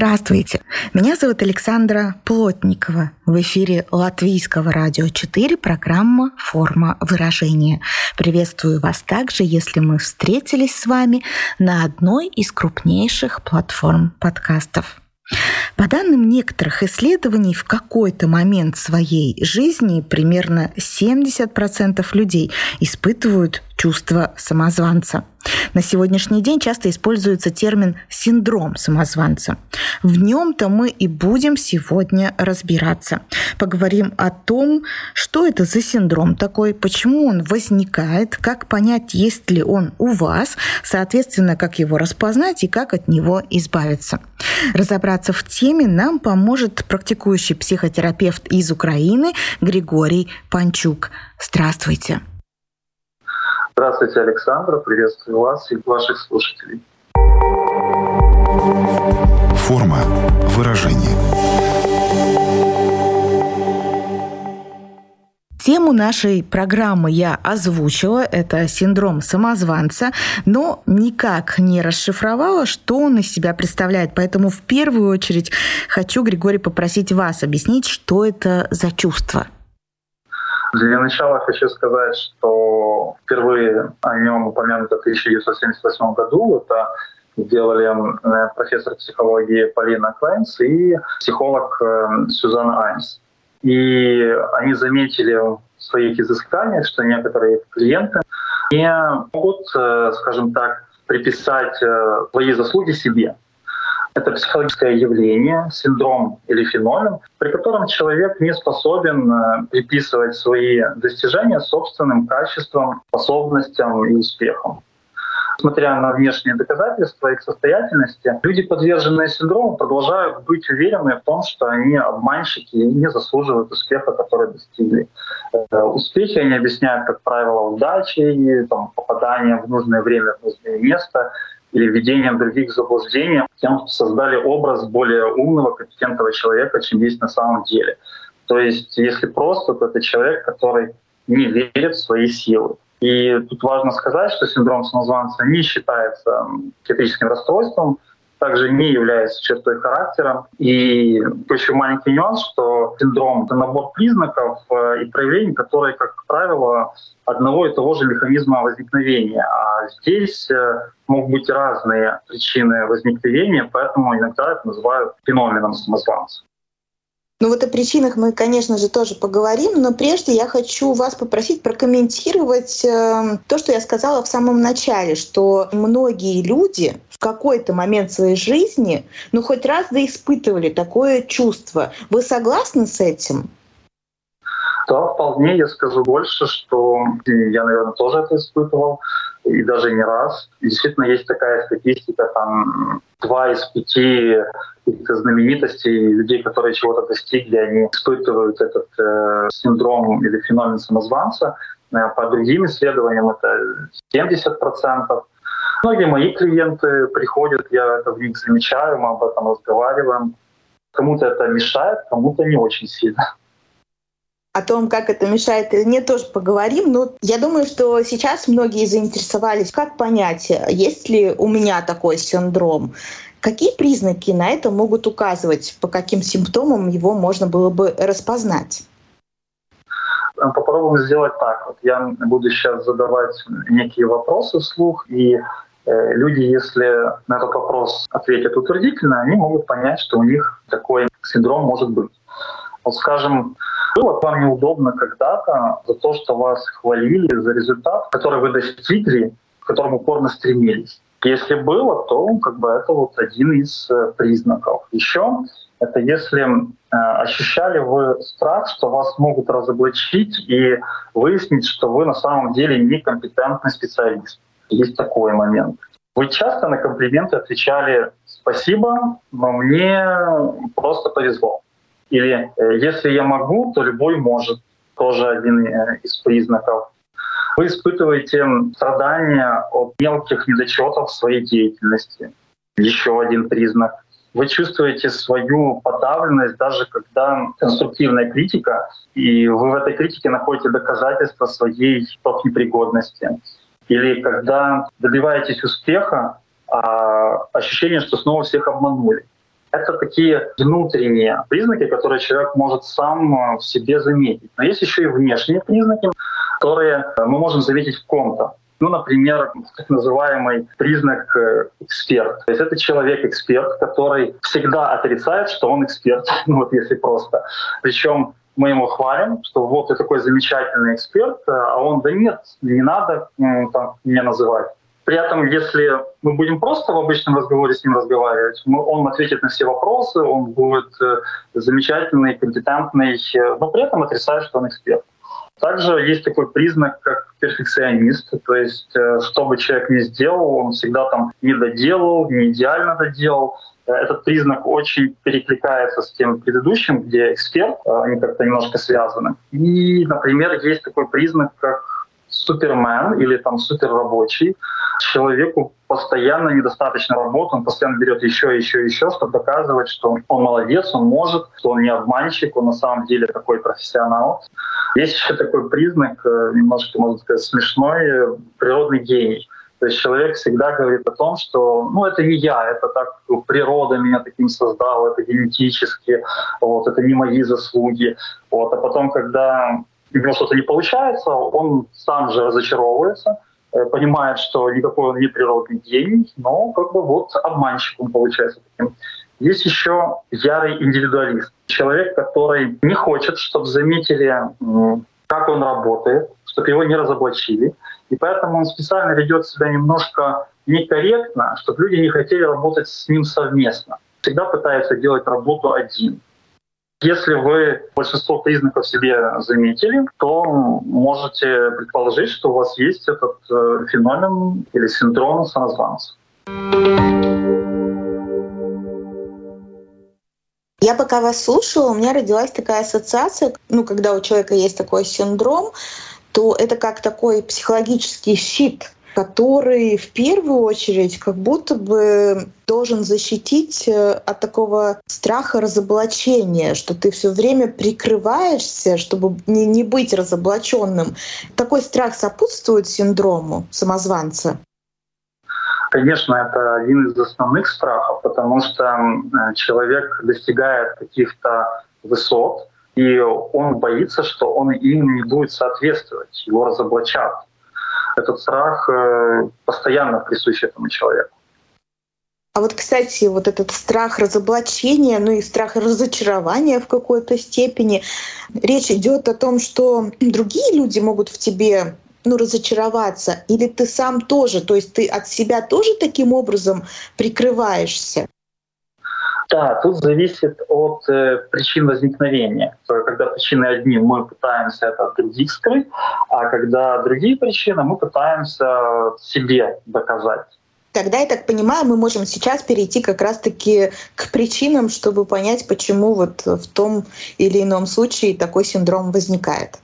Здравствуйте! Меня зовут Александра Плотникова. В эфире Латвийского радио 4 программа «Форма выражения». Приветствую вас также, если мы встретились с вами на одной из крупнейших платформ подкастов. По данным некоторых исследований, в какой-то момент своей жизни примерно 70% людей испытывают чувство самозванца. На сегодняшний день часто используется термин «синдром самозванца». В нем-то мы и будем сегодня разбираться. Поговорим о том, что это за синдром такой, почему он возникает, как понять, есть ли он у вас, соответственно, как его распознать и как от него избавиться. Разобраться в теме нам поможет практикующий психотерапевт из Украины Григорий Панчук. Здравствуйте. Здравствуйте, Александр. Приветствую вас и ваших слушателей. Форма выражения. Тему нашей программы я озвучила, это синдром самозванца, но никак не расшифровала, что он из себя представляет. Поэтому в первую очередь хочу, Григорий, попросить вас объяснить, что это за чувство. Для начала хочу сказать, что впервые о нем упомянуто в 1978 году. Это делали э, профессор психологии Полина Клайнс и психолог э, Сюзанна Айнс. И они заметили в своих изысканиях, что некоторые клиенты не могут, э, скажем так, приписать свои заслуги себе. Это психологическое явление, синдром или феномен, при котором человек не способен э, приписывать свои достижения собственным качествам, способностям и успехам. Несмотря на внешние доказательства их состоятельности, люди, подверженные синдрому, продолжают быть уверены в том, что они обманщики и не заслуживают успеха, который достигли. Э, успехи они объясняют, как правило, удачей, там, попаданием в нужное время в нужное место, или введением других в заблуждение, тем создали образ более умного, компетентного человека, чем есть на самом деле. То есть, если просто, то это человек, который не верит в свои силы. И тут важно сказать, что синдром самозванца не считается психиатрическим расстройством, также не является чертой характера. И еще маленький нюанс, что синдром — это набор признаков э, и проявлений, которые, как правило, одного и того же механизма возникновения. А здесь э, могут быть разные причины возникновения, поэтому иногда это называют феноменом самозванца. Ну вот о причинах мы, конечно же, тоже поговорим, но прежде я хочу вас попросить прокомментировать э, то, что я сказала в самом начале, что многие люди в какой-то момент своей жизни, ну хоть раз да испытывали такое чувство. Вы согласны с этим? Да, вполне. Я скажу больше, что я, наверное, тоже это испытывал, и даже не раз. Действительно, есть такая статистика, там два из пяти знаменитостей, людей, которые чего-то достигли, они испытывают этот э, синдром или феномен самозванца. Э, по другим исследованиям это 70%. Многие мои клиенты приходят, я это в них замечаю, мы об этом разговариваем. Кому-то это мешает, кому-то не очень сильно. О том, как это мешает или нет, тоже поговорим. Но я думаю, что сейчас многие заинтересовались, как понять, есть ли у меня такой синдром. Какие признаки на это могут указывать, по каким симптомам его можно было бы распознать? Попробуем сделать так. Вот я буду сейчас задавать некие вопросы вслух, и э, люди, если на этот вопрос ответят утвердительно, они могут понять, что у них такой синдром может быть. Вот скажем, было вам неудобно когда-то за то, что вас хвалили за результат, который вы достигли, к которому упорно стремились. Если было, то как бы это вот один из э, признаков. Еще это если э, ощущали вы страх, что вас могут разоблачить и выяснить, что вы на самом деле некомпетентный специалист. Есть такой момент. Вы часто на комплименты отвечали «спасибо, но мне просто повезло». Или э, «если я могу, то любой может». Тоже один э, из признаков. Вы испытываете страдания от мелких недочетов своей деятельности. Еще один признак. Вы чувствуете свою подавленность, даже когда конструктивная критика, и вы в этой критике находите доказательства своей непригодности. Или когда добиваетесь успеха, а ощущение, что снова всех обманули. Это такие внутренние признаки, которые человек может сам э, в себе заметить. Но есть еще и внешние признаки, которые мы можем заметить в ком-то. Ну, например, так называемый признак э, эксперт. То есть это человек-эксперт, который всегда отрицает, что он эксперт, ну вот если просто. Причем мы ему хвалим, что вот ты такой замечательный эксперт, э, а он, да нет, не надо там, меня называть. При этом, если мы будем просто в обычном разговоре с ним разговаривать, он ответит на все вопросы, он будет э, замечательный, компетентный, э, но при этом отрицает, что он эксперт. Также есть такой признак, как перфекционист, то есть э, что бы человек ни сделал, он всегда там не доделал, не идеально доделал. Этот признак очень перекликается с тем предыдущим, где эксперт, они как-то немножко связаны. И, например, есть такой признак, как супермен или там суперрабочий человеку постоянно недостаточно работы, он постоянно берет еще, еще, еще, чтобы доказывать, что он молодец, он может, что он не обманщик, он на самом деле такой профессионал. Есть еще такой признак, э, немножко, можно сказать, смешной, природный гений. То есть человек всегда говорит о том, что ну это не я, это так природа меня таким создала, это генетически, вот, это не мои заслуги. Вот. А потом, когда у него что-то не получается, он сам же разочаровывается, Э, понимает, что никакой он не природный гений, но как бы вот обманщик он получается таким. Есть еще ярый индивидуалист. Человек, который не хочет, чтобы заметили, как он работает, чтобы его не разоблачили. И поэтому он специально ведет себя немножко некорректно, чтобы люди не хотели работать с ним совместно. Всегда пытается делать работу один. Если вы большинство признаков себе заметили, то можете предположить, что у вас есть этот э, феномен или синдром самозванца. Я пока вас слушала, у меня родилась такая ассоциация, ну, когда у человека есть такой синдром, то это как такой психологический щит, который в первую очередь как будто бы должен защитить э, от такого страха разоблачения, что ты все время прикрываешься, чтобы не, не быть разоблаченным. Такой страх сопутствует синдрому самозванца. Конечно, это один из основных страхов, потому что человек достигает каких-то высот, и он боится, что он им не будет соответствовать, его разоблачат этот страх э, постоянно присущ этому человеку. А вот, кстати, вот этот страх разоблачения, ну и страх разочарования в какой-то степени, речь идет о том, что другие люди могут в тебе ну, разочароваться, или ты сам тоже, то есть ты от себя тоже таким образом прикрываешься? Да, тут зависит от э, причин возникновения. Когда причины одни, мы пытаемся это от других скрыть, а когда другие причины, мы пытаемся себе доказать. Тогда, я так понимаю, мы можем сейчас перейти как раз-таки к причинам, чтобы понять, почему вот в том или ином случае такой синдром возникает.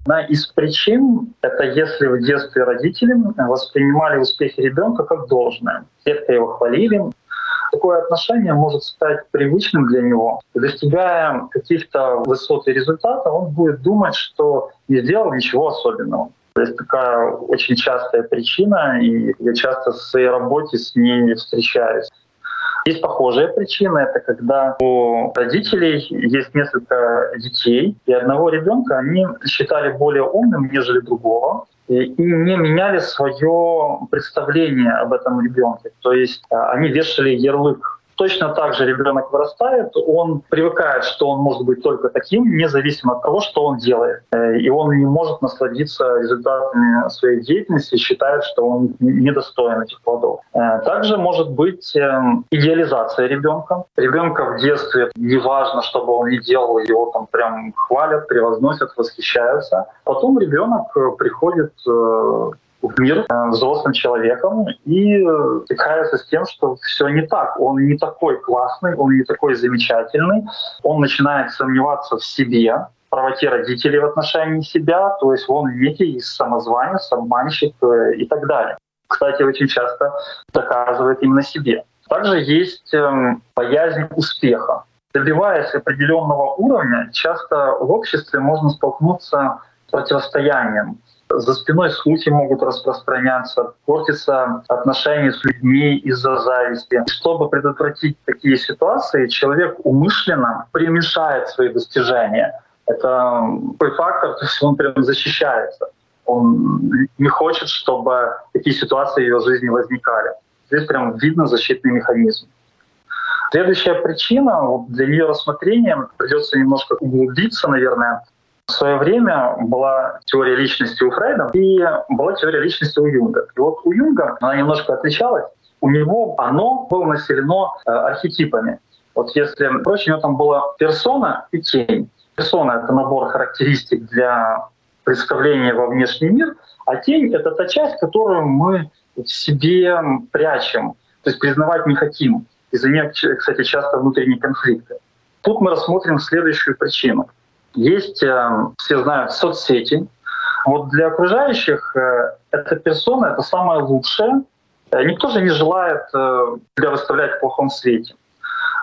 Одна из причин — это если в детстве родители воспринимали успехи ребенка как должное. Редко его хвалили, такое отношение может стать привычным для него. Достигая каких-то высот и результатов, он будет думать, что не сделал ничего особенного. То есть такая очень частая причина, и я часто в своей работе с ней встречаюсь. Есть похожая причина, это когда у родителей есть несколько детей, и одного ребенка они считали более умным, нежели другого и не меняли свое представление об этом ребенке. То есть а, они вешали ярлык Точно так же ребенок вырастает, он привыкает, что он может быть только таким, независимо от того, что он делает. Э, и он не может насладиться результатами своей деятельности, считает, что он недостоин этих плодов. Э, также может быть эм, идеализация ребенка. Ребенка в детстве неважно, что бы он ни делал, его там прям хвалят, превозносят, восхищаются. Потом ребенок э, приходит мир э, взрослым человеком и э, стыкается с тем, что все не так. Он не такой классный, он не такой замечательный. Он начинает сомневаться в себе, правоте родителей в отношении себя, то есть он некий самозванец, обманщик э, и так далее. кстати, очень часто доказывает именно себе. Также есть эм, боязнь успеха. Добиваясь определенного уровня, часто в обществе можно столкнуться с противостоянием. За спиной слухи могут распространяться, портятся отношения с людьми из-за зависти. Чтобы предотвратить такие ситуации, человек умышленно примешает свои достижения. Это такой фактор, то есть он прям защищается. Он не хочет, чтобы такие ситуации в его жизни возникали. Здесь прям видно защитный механизм. Следующая причина, для ее рассмотрения придется немножко углубиться, наверное. В свое время была теория личности у Фрейда и была теория личности у Юнга. И вот у Юнга она немножко отличалась. У него оно было населено э, архетипами. Вот если проще, у него там была персона и тень. Персона — это набор характеристик для представления во внешний мир, а тень — это та часть, которую мы в себе прячем, то есть признавать не хотим. Из-за нее, кстати, часто внутренние конфликты. Тут мы рассмотрим следующую причину. Есть, э, все знают, соцсети. Вот для окружающих э, эта персона — это самое лучшее. Э, никто же не желает себя выставлять в плохом свете.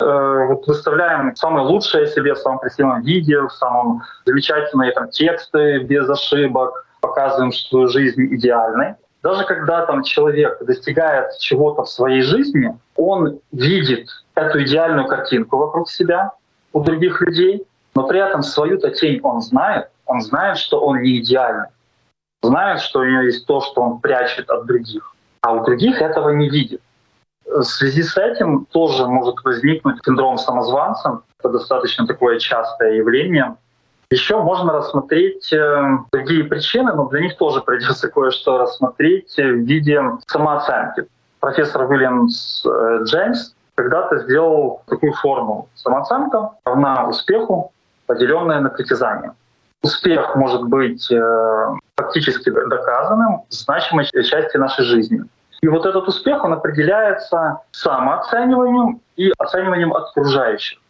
Вот выставляем самое лучшее себе в самом красивом виде, в самом замечательные там, тексты без ошибок, показываем, что жизнь идеальной. Даже когда там человек достигает чего-то в своей жизни, он видит эту идеальную картинку вокруг себя у других людей, но при этом свою-то тень он знает, он знает, что он не идеальный, знает, что у него есть то, что он прячет от других, а у других этого не видит. В связи с этим тоже может возникнуть синдром самозванца. Это достаточно такое частое явление. Еще можно рассмотреть э, другие причины, но для них тоже придется кое-что рассмотреть в виде самооценки. Профессор Уильямс э, Джеймс когда-то сделал такую формулу. Самооценка равна успеху, поделенная на притязание. Успех может быть э, фактически доказанным в значимой части нашей жизни. И вот этот успех, он определяется самооцениванием и оцениванием окружающих.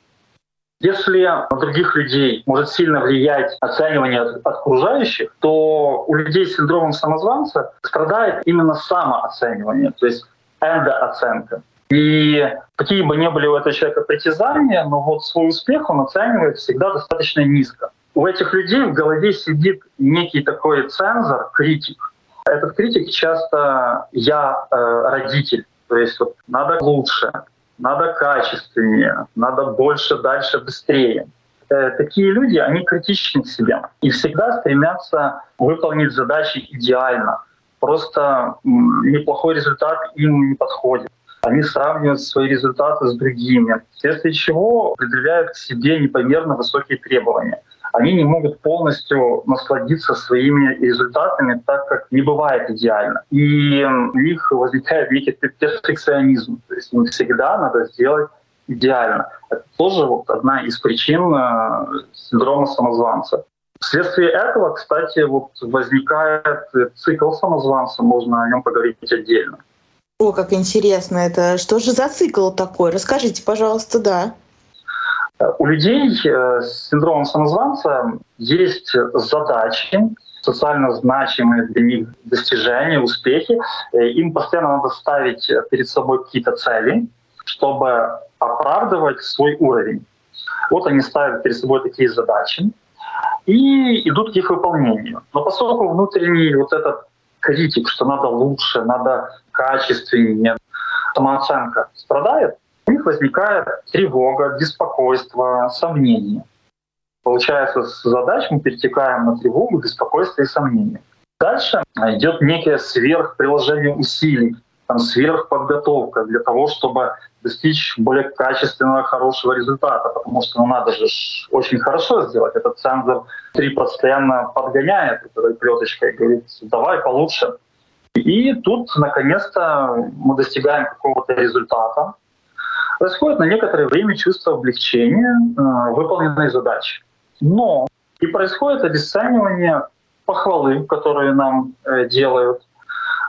Если на других людей может сильно влиять оценивание окружающих, то у людей с синдромом самозванца страдает именно самооценивание, то есть эндооценка. И какие бы ни были у этого человека притязания, но вот свой успех он оценивает всегда достаточно низко. У этих людей в голове сидит некий такой цензор, критик. Этот критик часто «я э, родитель», то есть вот надо лучше, надо качественнее, надо больше, дальше, быстрее. Э, такие люди, они критичны к себе и всегда стремятся выполнить задачи идеально. Просто неплохой результат им не подходит. Они сравнивают свои результаты с другими, вследствие чего предъявляют к себе непомерно высокие требования они не могут полностью насладиться своими результатами, так как не бывает идеально. И у них возникает некий перфекционизм. То есть им всегда надо сделать идеально. Это тоже вот одна из причин э, синдрома самозванца. Вследствие этого, кстати, вот возникает цикл самозванца, можно о нем поговорить отдельно. О, как интересно это. Что же за цикл такой? Расскажите, пожалуйста, да. У людей э, с синдромом самозванца есть задачи, социально значимые для них достижения, успехи. Э, им постоянно надо ставить перед собой какие-то цели, чтобы оправдывать свой уровень. Вот они ставят перед собой такие задачи и идут к их выполнению. Но поскольку внутренний вот этот критик, что надо лучше, надо качественнее, самооценка страдает, у них возникает тревога, беспокойство, сомнения. Получается, с задач мы перетекаем на тревогу, беспокойство и сомнения. Дальше идет некое сверхприложение усилий, там сверхподготовка для того, чтобы достичь более качественного, хорошего результата, потому что ну, надо же очень хорошо сделать. Этот цензор три постоянно подгоняет этой плеточкой и говорит, давай получше. И тут, наконец-то, мы достигаем какого-то результата, происходит на некоторое время чувство облегчения э, выполненной задачи. Но и происходит обесценивание похвалы, которые нам э, делают,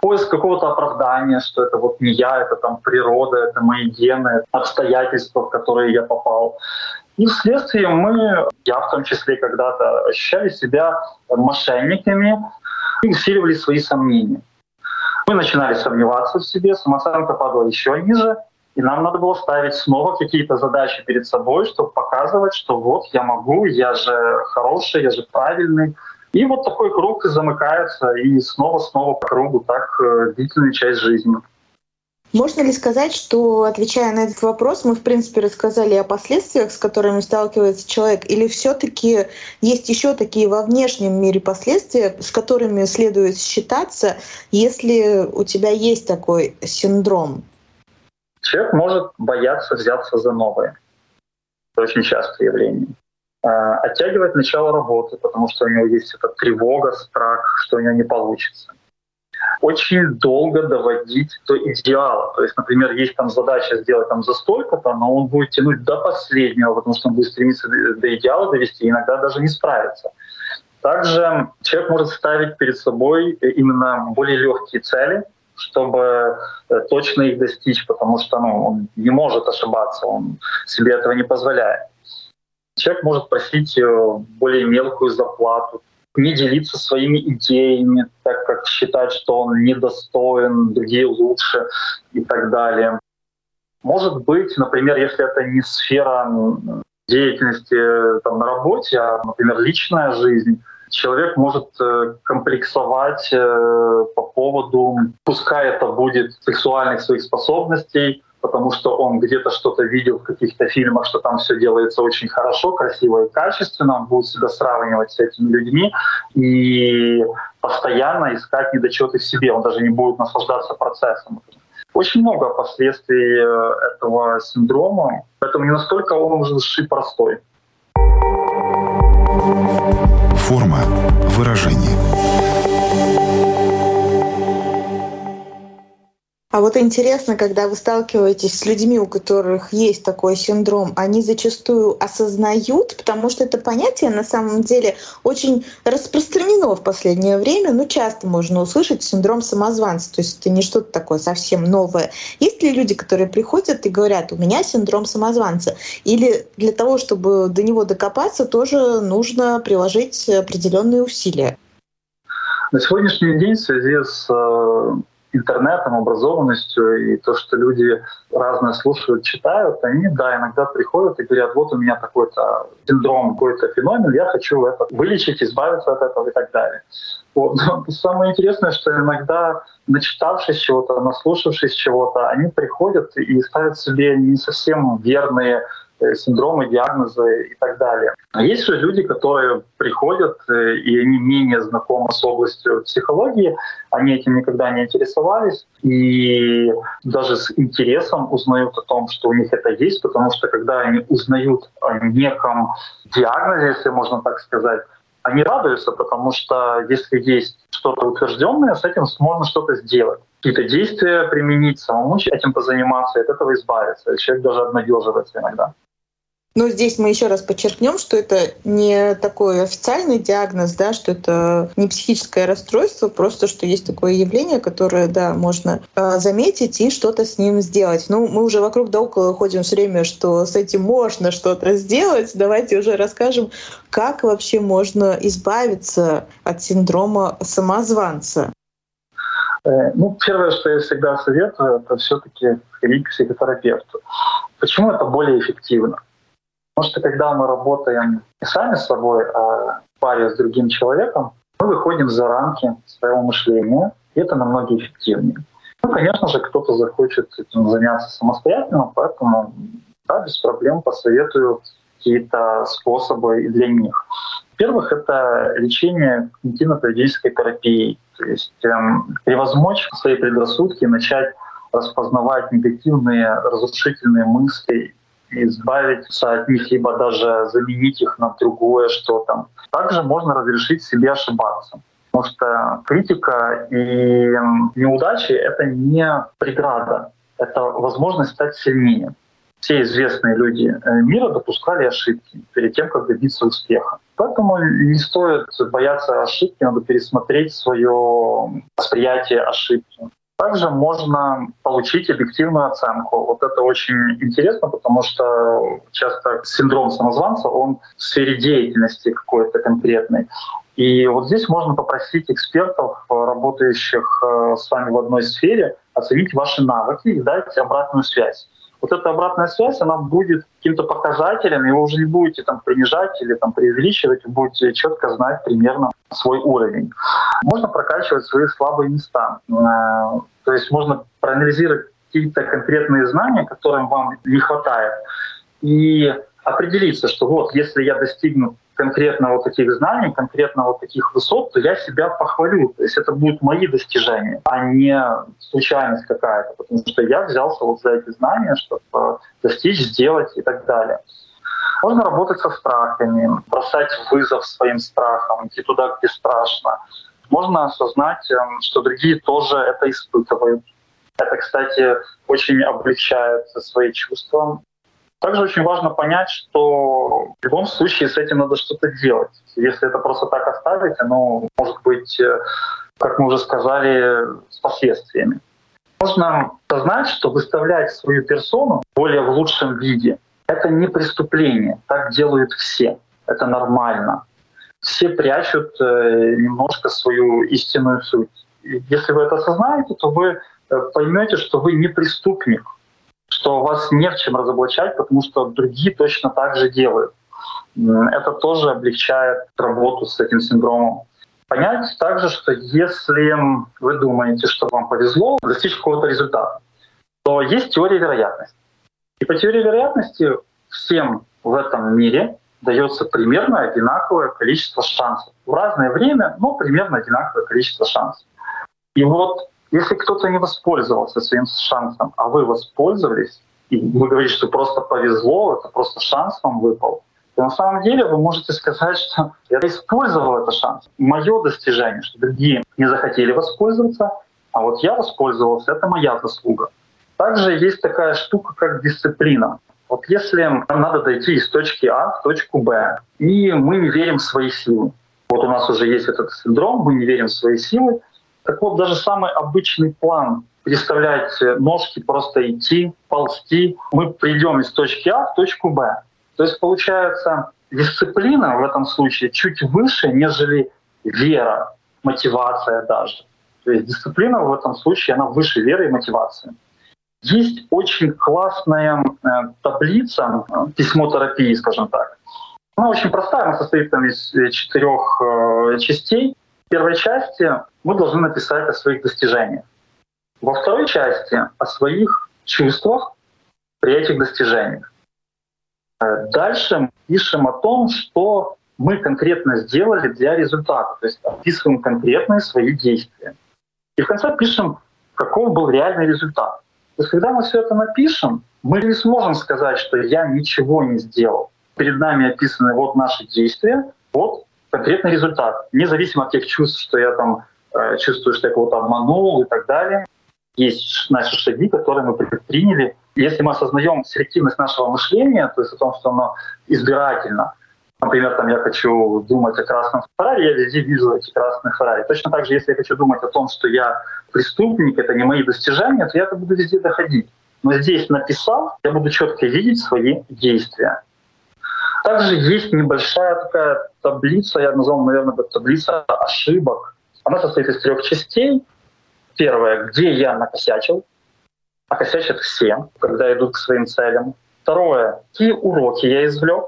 поиск какого-то оправдания, что это вот не я, это там природа, это мои гены, обстоятельства, в которые я попал. И вследствие мы, я в том числе когда-то, ощущали себя мошенниками и усиливали свои сомнения. Мы начинали сомневаться в себе, самооценка падала еще ниже, и нам надо было ставить снова какие-то задачи перед собой, чтобы показывать, что вот я могу, я же хороший, я же правильный. И вот такой круг замыкается, и снова-снова по кругу так э, длительную часть жизни. Можно ли сказать, что, отвечая на этот вопрос, мы, в принципе, рассказали о последствиях, с которыми сталкивается человек, или все таки есть еще такие во внешнем мире последствия, с которыми следует считаться, если у тебя есть такой синдром? Человек может бояться взяться за новое. Это очень частое явление. А, оттягивать начало работы, потому что у него есть эта тревога, страх, что у него не получится очень долго доводить до идеала. То есть, например, есть там задача сделать там за столько-то, но он будет тянуть до последнего, потому что он будет стремиться до идеала довести, иногда даже не справится. Также человек может ставить перед собой именно более легкие цели, чтобы э, точно их достичь, потому что ну, он не может ошибаться, он себе этого не позволяет. Человек может просить э, более мелкую заплату, не делиться своими идеями, так как считать, что он недостоин, другие лучше и так далее. Может быть, например, если это не сфера деятельности там, на работе, а, например, личная жизнь, человек может э, комплексовать э, по поводу, пускай это будет сексуальных своих способностей, потому что он где-то что-то видел в каких-то фильмах, что там все делается очень хорошо, красиво и качественно, он будет себя сравнивать с этими людьми и постоянно искать недочеты в себе, он даже не будет наслаждаться процессом. Очень много последствий э, этого синдрома, поэтому не настолько он уже и простой. Форма выражения. А вот интересно, когда вы сталкиваетесь с людьми, у которых есть такой синдром, они зачастую осознают, потому что это понятие на самом деле очень распространено в последнее время. Ну, часто можно услышать синдром самозванца, то есть это не что-то такое совсем новое. Есть ли люди, которые приходят и говорят, у меня синдром самозванца? Или для того, чтобы до него докопаться, тоже нужно приложить определенные усилия? На сегодняшний день в связи с э, интернетом, образованностью и то, что люди разное слушают, читают, они, да, иногда приходят и говорят, вот у меня такой-то синдром, какой-то феномен, я хочу это вылечить, избавиться от этого и так далее. Вот. Но самое интересное, что иногда, начитавшись чего-то, наслушавшись чего-то, они приходят и ставят себе не совсем верные синдромы, диагнозы и так далее. А есть же люди, которые приходят, э, и они менее знакомы с областью психологии, они этим никогда не интересовались, и даже с интересом узнают о том, что у них это есть, потому что когда они узнают о неком диагнозе, если можно так сказать, они радуются, потому что если есть что-то утвержденное, с этим можно что-то сделать какие-то действия применить, самому этим позаниматься, от этого избавиться. Человек даже обнадеживается иногда. Но здесь мы еще раз подчеркнем, что это не такой официальный диагноз, да, что это не психическое расстройство, просто что есть такое явление, которое, да, можно э, заметить и что-то с ним сделать. Ну, мы уже вокруг да около ходим все время, что с этим можно что-то сделать. Давайте уже расскажем, как вообще можно избавиться от синдрома самозванца. Э, ну, первое, что я всегда советую, это все-таки ходить к психотерапевту. Почему это более эффективно? Потому что когда мы работаем не сами с собой, а в паре с другим человеком, мы выходим за рамки своего мышления, и это намного эффективнее. Ну, конечно же, кто-то захочет этим заняться самостоятельно, поэтому да, без проблем посоветую какие-то способы для них. Во-первых, это лечение когнитивно-поведенческой терапией, то есть эм, превозмочь свои предрассудки, начать распознавать негативные, разрушительные мысли избавиться от них, либо даже заменить их на другое что-то. Также можно разрешить себе ошибаться. Потому что критика и неудачи — это не преграда, это возможность стать сильнее. Все известные люди э, мира допускали ошибки перед тем, как добиться успеха. Поэтому не стоит бояться ошибки, надо пересмотреть свое восприятие ошибки. Также можно получить объективную оценку. Вот это очень интересно, потому что часто синдром самозванца, он в сфере деятельности какой-то конкретной. И вот здесь можно попросить экспертов, работающих с вами в одной сфере, оценить ваши навыки и дать обратную связь вот эта обратная связь, она будет каким-то показателем, и вы уже не будете там принижать или там преувеличивать, вы будете четко знать примерно свой уровень. Можно прокачивать свои слабые места. Э, то есть можно проанализировать какие-то конкретные знания, которым вам не хватает, и определиться, что вот если я достигну конкретно вот таких знаний, конкретно вот таких высот, то я себя похвалю. То есть это будут мои достижения, а не случайность какая-то, потому что я взялся вот за эти знания, чтобы достичь, сделать и так далее. Можно работать со страхами, бросать вызов своим страхам, идти туда, где страшно. Можно осознать, эм, что другие тоже это испытывают. Это, кстати, очень облегчает свои чувства. Также очень важно понять, что в любом случае с этим надо что-то делать. Если это просто так оставить, оно может быть, э, как мы уже сказали, с последствиями. Можно осознать, что выставлять свою персону более в лучшем виде — это не преступление. Так делают все. Это нормально. Все прячут э, немножко свою истинную суть. Если вы это осознаете, то вы э, поймете, что вы не преступник, что вас не в чем разоблачать, потому что другие точно так же делают. Это тоже облегчает работу с этим синдромом. Понять также, что если вы думаете, что вам повезло достичь какого-то результата, то есть теория вероятности. И по теории вероятности всем в этом мире дается примерно одинаковое количество шансов. В разное время, но примерно одинаковое количество шансов. И вот если кто-то не воспользовался своим шансом, а вы воспользовались, и вы говорите, что просто повезло, это просто шанс вам выпал, то на самом деле вы можете сказать, что я использовал этот шанс. Мое достижение, что другие не захотели воспользоваться, а вот я воспользовался, это моя заслуга. Также есть такая штука, как дисциплина. Вот если нам надо дойти из точки А в точку Б, и мы не верим в свои силы, вот у нас уже есть этот синдром, мы не верим в свои силы, так вот, даже самый обычный план переставлять ножки, просто идти, ползти, мы придем из точки А в точку Б. То есть получается дисциплина в этом случае чуть выше, нежели вера, мотивация даже. То есть дисциплина в этом случае, она выше веры и мотивации. Есть очень классная э, таблица э, письмо терапии, скажем так. Она очень простая, она состоит там из э, четырех э, частей первой части мы должны написать о своих достижениях. Во второй части о своих чувствах при этих достижениях. Э, дальше пишем о том, что мы конкретно сделали для результата, то есть описываем конкретные свои действия. И в конце пишем, каков был реальный результат. То есть когда мы все это напишем, мы не сможем сказать, что я ничего не сделал. Перед нами описаны вот наши действия, вот конкретный результат, независимо от тех чувств, что я там чувствую, что я кого-то обманул и так далее. Есть наши шаги, которые мы предприняли. Если мы осознаем селективность нашего мышления, то есть о том, что оно избирательно, например, там я хочу думать о красном Феррари, я везде вижу эти красные Феррари. Точно так же, если я хочу думать о том, что я преступник, это не мои достижения, то я это буду везде доходить. Но здесь написав, я буду четко видеть свои действия. Также есть небольшая такая таблица, я назвал, наверное, таблица ошибок. Она состоит из трех частей. Первое, где я накосячил, а косячат все, когда идут к своим целям. Второе, какие уроки я извлек.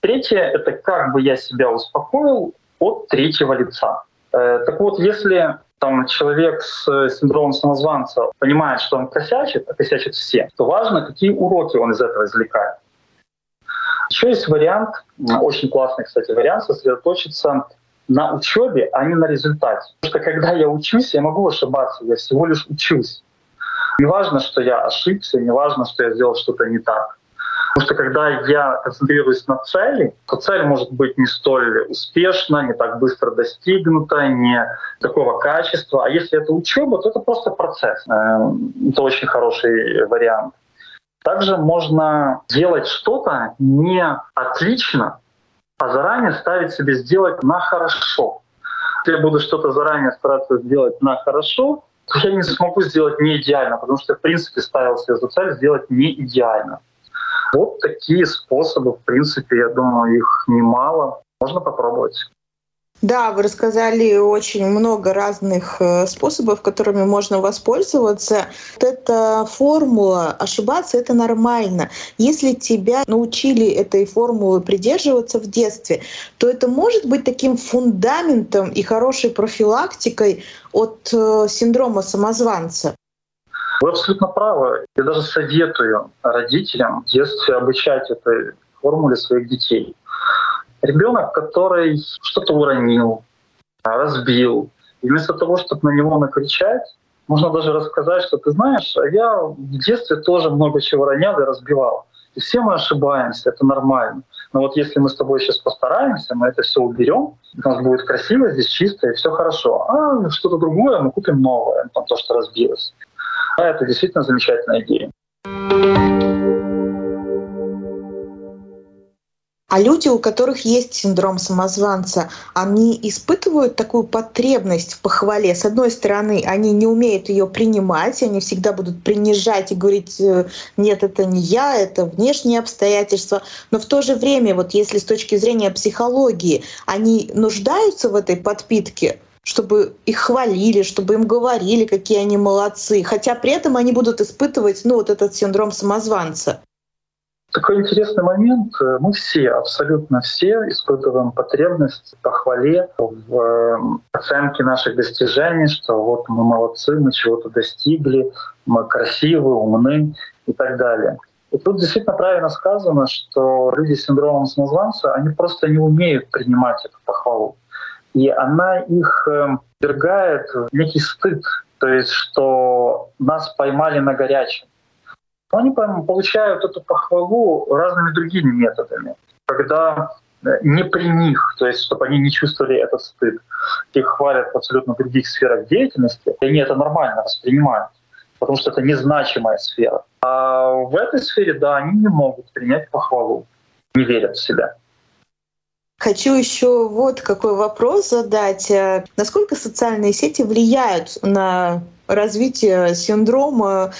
Третье — это как бы я себя успокоил от третьего лица. Э, так вот, если там человек с синдромом самозванца понимает, что он косячит, а косячит все, то важно, какие уроки он из этого извлекает. Еще есть вариант, очень классный, кстати, вариант, сосредоточиться на учебе, а не на результате. Потому что когда я учусь, я могу ошибаться, я всего лишь учусь. Не важно, что я ошибся, не важно, что я сделал что-то не так. Потому что когда я концентрируюсь на цели, то цель может быть не столь успешна, не так быстро достигнута, не такого качества. А если это учеба, то это просто процесс. Эм, это очень хороший вариант. Также можно делать что-то не отлично, а заранее ставить себе сделать на хорошо. Если я буду что-то заранее стараться сделать на хорошо, то я не смогу сделать не идеально, потому что я, в принципе, ставил себе за цель сделать не идеально. Вот такие способы, в принципе, я думаю, их немало. Можно попробовать. Да, вы рассказали очень много разных э, способов, которыми можно воспользоваться. Вот эта формула ошибаться это нормально. Если тебя научили этой формулы придерживаться в детстве, то это может быть таким фундаментом и хорошей профилактикой от э, синдрома самозванца. Вы абсолютно правы. Я даже советую родителям в детстве обучать этой формуле своих детей. Ребенок, который что-то уронил, разбил, и вместо того, чтобы на него накричать, можно даже рассказать, что ты знаешь, а я в детстве тоже много чего ронял и разбивал. И все мы ошибаемся, это нормально. Но вот если мы с тобой сейчас постараемся, мы это все уберем, у нас будет красиво, здесь чисто и все хорошо. А что-то другое мы купим новое, то, что разбилось. А это действительно замечательная идея. А люди, у которых есть синдром самозванца, они испытывают такую потребность в похвале. С одной стороны, они не умеют ее принимать, они всегда будут принижать и говорить, э, нет, это не я, это внешние обстоятельства. Но в то же время, вот если с точки зрения психологии, они нуждаются в этой подпитке, чтобы их хвалили, чтобы им говорили, какие они молодцы, хотя при этом они будут испытывать ну, вот этот синдром самозванца. Такой интересный момент. Мы все, абсолютно все испытываем потребность в похвале, в эм, оценке наших достижений, что вот мы молодцы, мы чего-то достигли, мы красивы, умны и так далее. И тут действительно правильно сказано, что люди с синдромом самозванца, они просто не умеют принимать эту похвалу. И она их эм, ввергает в некий стыд, то есть что нас поймали на горячем но они получают эту похвалу разными другими методами. Когда э, не при них, то есть чтобы они не чувствовали этот стыд. Их хвалят в абсолютно других сферах деятельности, и они это нормально воспринимают, потому что это незначимая сфера. А в этой сфере, да, они не могут принять похвалу, не верят в себя. Хочу еще вот какой вопрос задать. Э, насколько социальные сети влияют на развитие синдрома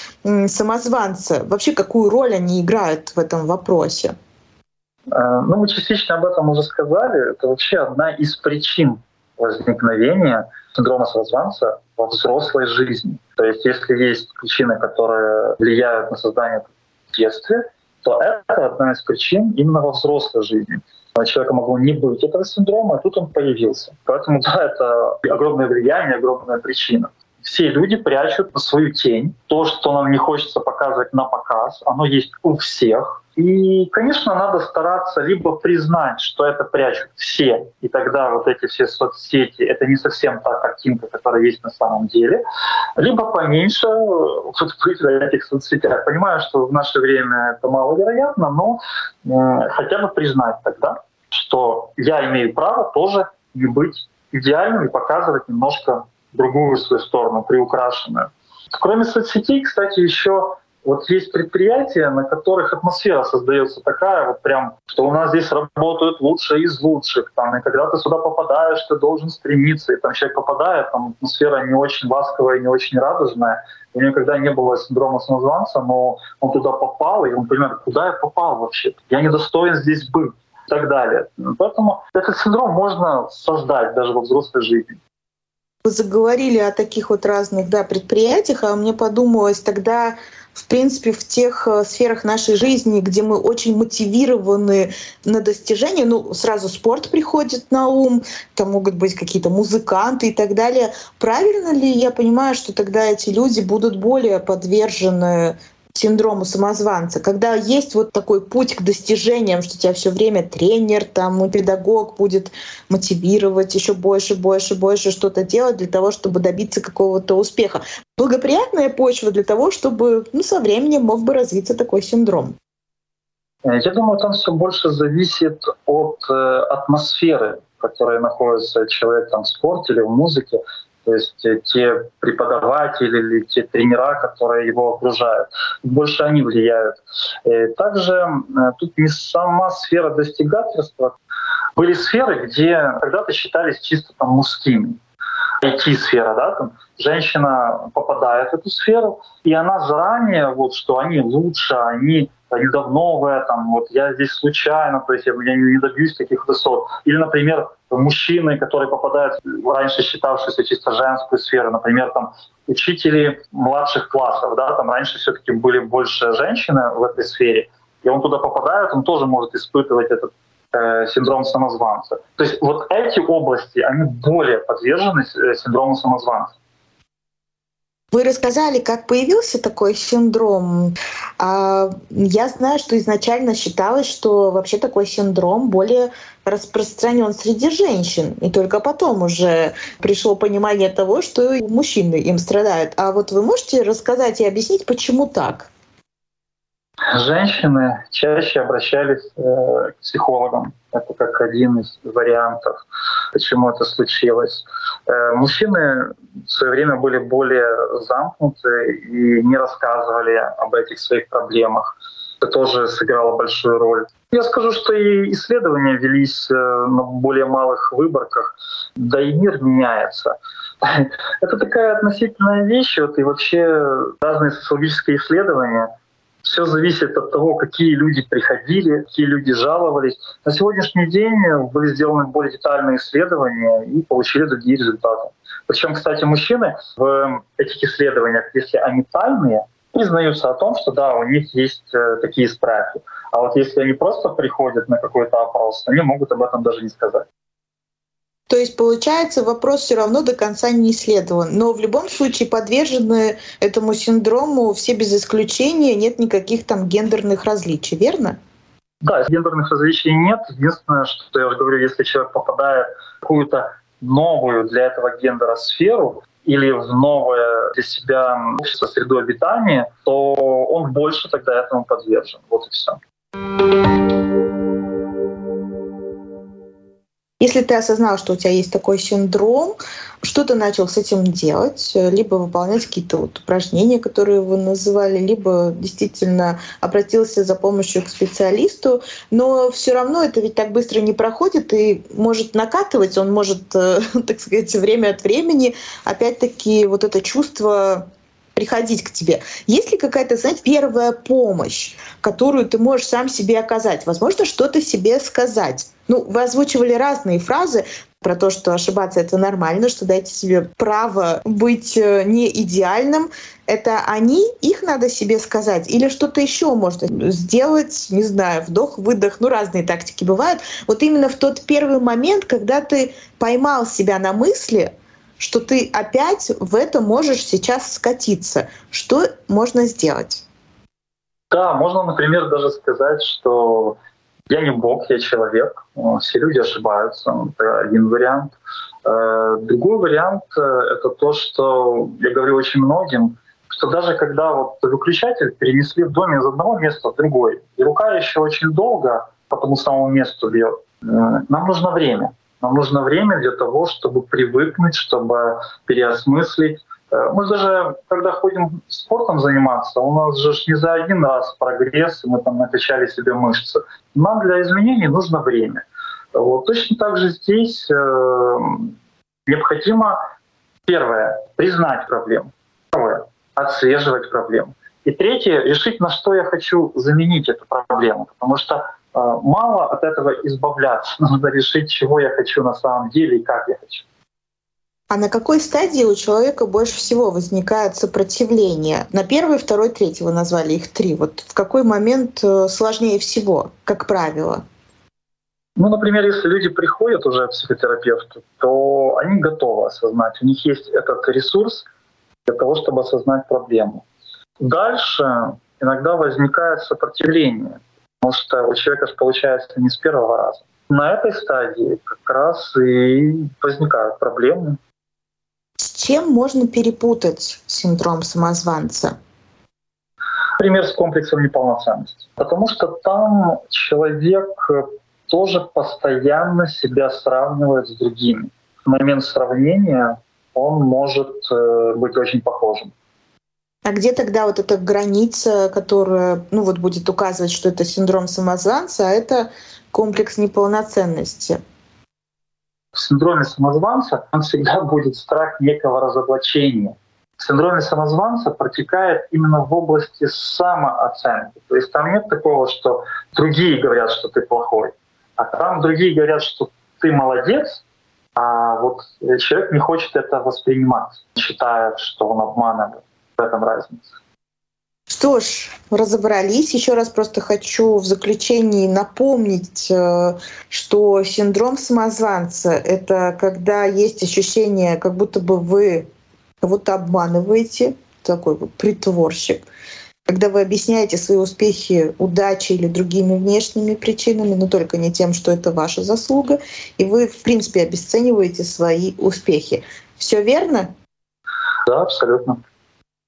самозванца? Вообще, какую роль они играют в этом вопросе? Э, ну, мы частично об этом уже сказали. Это вообще одна из причин возникновения синдрома самозванца во взрослой жизни. То есть если есть причины, которые влияют на создание в детстве, то это одна из причин именно во взрослой жизни. У человека могло не быть этого синдрома, а тут он появился. Поэтому да, это огромное влияние, огромная причина все люди прячут свою тень. То, что нам не хочется показывать на показ, оно есть у всех. И, конечно, надо стараться либо признать, что это прячут все, и тогда вот эти все соцсети — это не совсем та картинка, которая есть на самом деле, либо поменьше вот быть в этих соцсетях. Понимаю, что в наше время это маловероятно, но э, хотя бы признать тогда, что я имею право тоже не быть идеальным и показывать немножко другую свою сторону, приукрашенную. Кроме соцсетей, кстати, еще вот есть предприятия, на которых атмосфера создается такая, вот прям, что у нас здесь работают лучшие из лучших. Там, и когда ты сюда попадаешь, ты должен стремиться. И там человек попадает, там атмосфера не очень ласковая, не очень радужная. У него никогда не было синдрома самозванца, но он туда попал, и он понимает, куда я попал вообще? Я не достоин здесь быть и так далее. Поэтому этот синдром можно создать даже во взрослой жизни. Вы заговорили о таких вот разных да, предприятиях, а мне подумалось тогда, в принципе, в тех э, сферах нашей жизни, где мы очень мотивированы на достижение, ну, сразу спорт приходит на ум, там могут быть какие-то музыканты и так далее. Правильно ли я понимаю, что тогда эти люди будут более подвержены синдрому самозванца, когда есть вот такой путь к достижениям, что тебя все время тренер, там, педагог будет мотивировать еще больше, больше, больше что-то делать для того, чтобы добиться какого-то успеха. Благоприятная почва для того, чтобы ну, со временем мог бы развиться такой синдром. Я думаю, там все больше зависит от э, атмосферы, в которой находится человек там, в спорте или в музыке. То есть э, те преподаватели или те тренера, которые его окружают, больше они влияют. Э, также э, тут не сама сфера достигательства. Были сферы, где когда-то считались чисто там мужскими. IT-сфера, да, там женщина попадает в эту сферу, и она заранее, вот, что они лучше, они не давно в этом, вот я здесь случайно, то есть я, я не добьюсь таких высот. Или, например, мужчины, которые попадают в раньше считавшуюся чисто женскую сферу, например, там учители младших классов, да, там раньше все-таки были больше женщины в этой сфере, и он туда попадает, он тоже может испытывать этот э, синдром самозванца. То есть вот эти области, они более подвержены э, синдрому самозванца. Вы рассказали, как появился такой синдром. А, я знаю, что изначально считалось, что вообще такой синдром более распространен среди женщин. И только потом уже пришло понимание того, что мужчины им страдают. А вот вы можете рассказать и объяснить, почему так? Женщины чаще обращались э, к психологам. Это как один из вариантов, почему это случилось. Э, мужчины в свое время были более замкнуты и не рассказывали об этих своих проблемах. Это тоже сыграло большую роль. Я скажу, что и исследования велись э, на более малых выборках, да и мир меняется. Это такая относительная вещь, вот, и вообще разные социологические исследования — все зависит от того, какие люди приходили, какие люди жаловались. На сегодняшний день были сделаны более детальные исследования и получили другие результаты. Причем, кстати, мужчины в этих исследованиях, если они тайные, признаются о том, что да, у них есть э, такие страхи. А вот если они просто приходят на какой-то опрос, они могут об этом даже не сказать. То есть, получается, вопрос все равно до конца не исследован. Но в любом случае подвержены этому синдрому все без исключения, нет никаких там гендерных различий, верно? Да, гендерных различий нет. Единственное, что я уже говорю, если человек попадает в какую-то новую для этого гендера сферу, или в новое для себя общество, среду обитания, то он больше тогда этому подвержен. Вот и все. Если ты осознал, что у тебя есть такой синдром, что ты начал с этим делать? Либо выполнять какие-то вот упражнения, которые вы называли, либо действительно обратился за помощью к специалисту. Но все равно это ведь так быстро не проходит и может накатывать, он может, э, так сказать, время от времени опять-таки вот это чувство приходить к тебе. Есть ли какая-то, знаете, первая помощь, которую ты можешь сам себе оказать? Возможно, что-то себе сказать. Ну, вы озвучивали разные фразы про то, что ошибаться это нормально, что дайте себе право быть э, не идеальным. Это они, их надо себе сказать, или что-то еще можно сделать, не знаю, вдох, выдох, ну разные тактики бывают. Вот именно в тот первый момент, когда ты поймал себя на мысли, что ты опять в это можешь сейчас скатиться. Что можно сделать? Да, можно, например, даже сказать, что я не бог, я человек. Все люди ошибаются. Это один вариант. Э, другой вариант э, — это то, что я говорю очень многим, что даже когда вот выключатель перенесли в доме из одного места в другой, и рука еще очень долго по тому самому месту бьет, э, нам нужно время. Нам нужно время для того, чтобы привыкнуть, чтобы переосмыслить. Э, мы даже, когда ходим спортом заниматься, у нас же не за один раз прогресс, мы там накачали себе мышцы. Нам для изменений нужно время. Вот. Точно так же здесь э, необходимо, первое, признать проблему. Второе, отслеживать проблему. И третье, решить, на что я хочу заменить эту проблему. Потому что мало от этого избавляться. Нужно решить, чего я хочу на самом деле и как я хочу. А на какой стадии у человека больше всего возникает сопротивление? На первой, второй, третий вы назвали их три. Вот в какой момент э, сложнее всего, как правило? Ну, например, если люди приходят уже к психотерапевту, то они готовы осознать. У них есть этот ресурс для того, чтобы осознать проблему. Дальше иногда возникает сопротивление — Потому что у человека же получается не с первого раза. На этой стадии как раз и возникают проблемы. С чем можно перепутать синдром самозванца? Пример с комплексом неполноценности. Потому что там человек тоже постоянно себя сравнивает с другими. В момент сравнения он может э, быть очень похожим. А где тогда вот эта граница, которая ну, вот будет указывать, что это синдром самозванца, а это комплекс неполноценности? В синдроме самозванца он всегда будет страх некого разоблачения. синдроме самозванца протекает именно в области самооценки. То есть там нет такого, что другие говорят, что ты плохой, а там другие говорят, что ты молодец, а вот человек не хочет это воспринимать, считая, что он обманывает. В этом разница. Что ж, разобрались. Еще раз просто хочу в заключении напомнить, э, что синдром самозванца — это когда есть ощущение, как будто бы вы кого-то обманываете, такой вот притворщик, когда вы объясняете свои успехи удачей или другими внешними причинами, но только не тем, что это ваша заслуга, и вы, в принципе, обесцениваете свои успехи. Все верно? Да, абсолютно.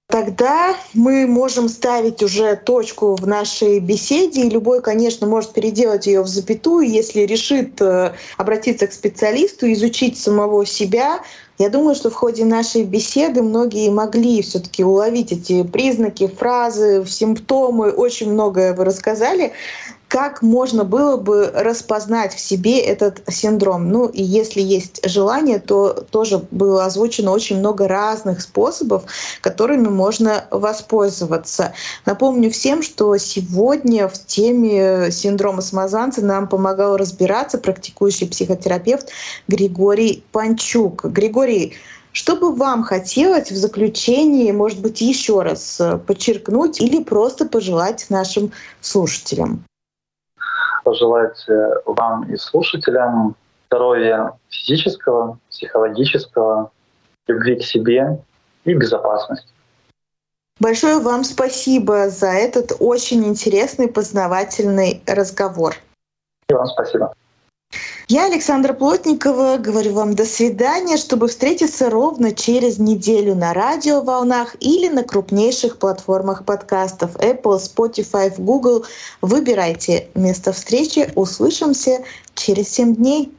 Тогда мы можем ставить уже точку в нашей беседе, и любой, конечно, может переделать ее в запятую, если решит э, обратиться к специалисту, изучить самого себя, я думаю, что в ходе нашей беседы многие могли все-таки уловить эти признаки, фразы, симптомы. Очень многое вы рассказали. Как можно было бы распознать в себе этот синдром? Ну и если есть желание, то тоже было озвучено очень много разных способов, которыми можно воспользоваться. Напомню всем, что сегодня в теме синдрома самозванца нам помогал разбираться практикующий психотерапевт Григорий Панчук. Григорий, что бы вам хотелось в заключении, может быть, еще раз подчеркнуть или просто пожелать нашим слушателям? Пожелать э, вам и слушателям здоровья физического, психологического, любви к себе и безопасности. Большое вам спасибо за этот очень интересный познавательный разговор. И вам спасибо. Я, Александра Плотникова, говорю вам до свидания, чтобы встретиться ровно через неделю на радиоволнах или на крупнейших платформах подкастов Apple, Spotify, Google. Выбирайте место встречи. Услышимся через 7 дней.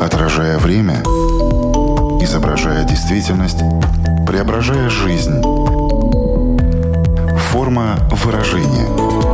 Отражая время, изображая действительность, преображая жизнь. Форма выражения –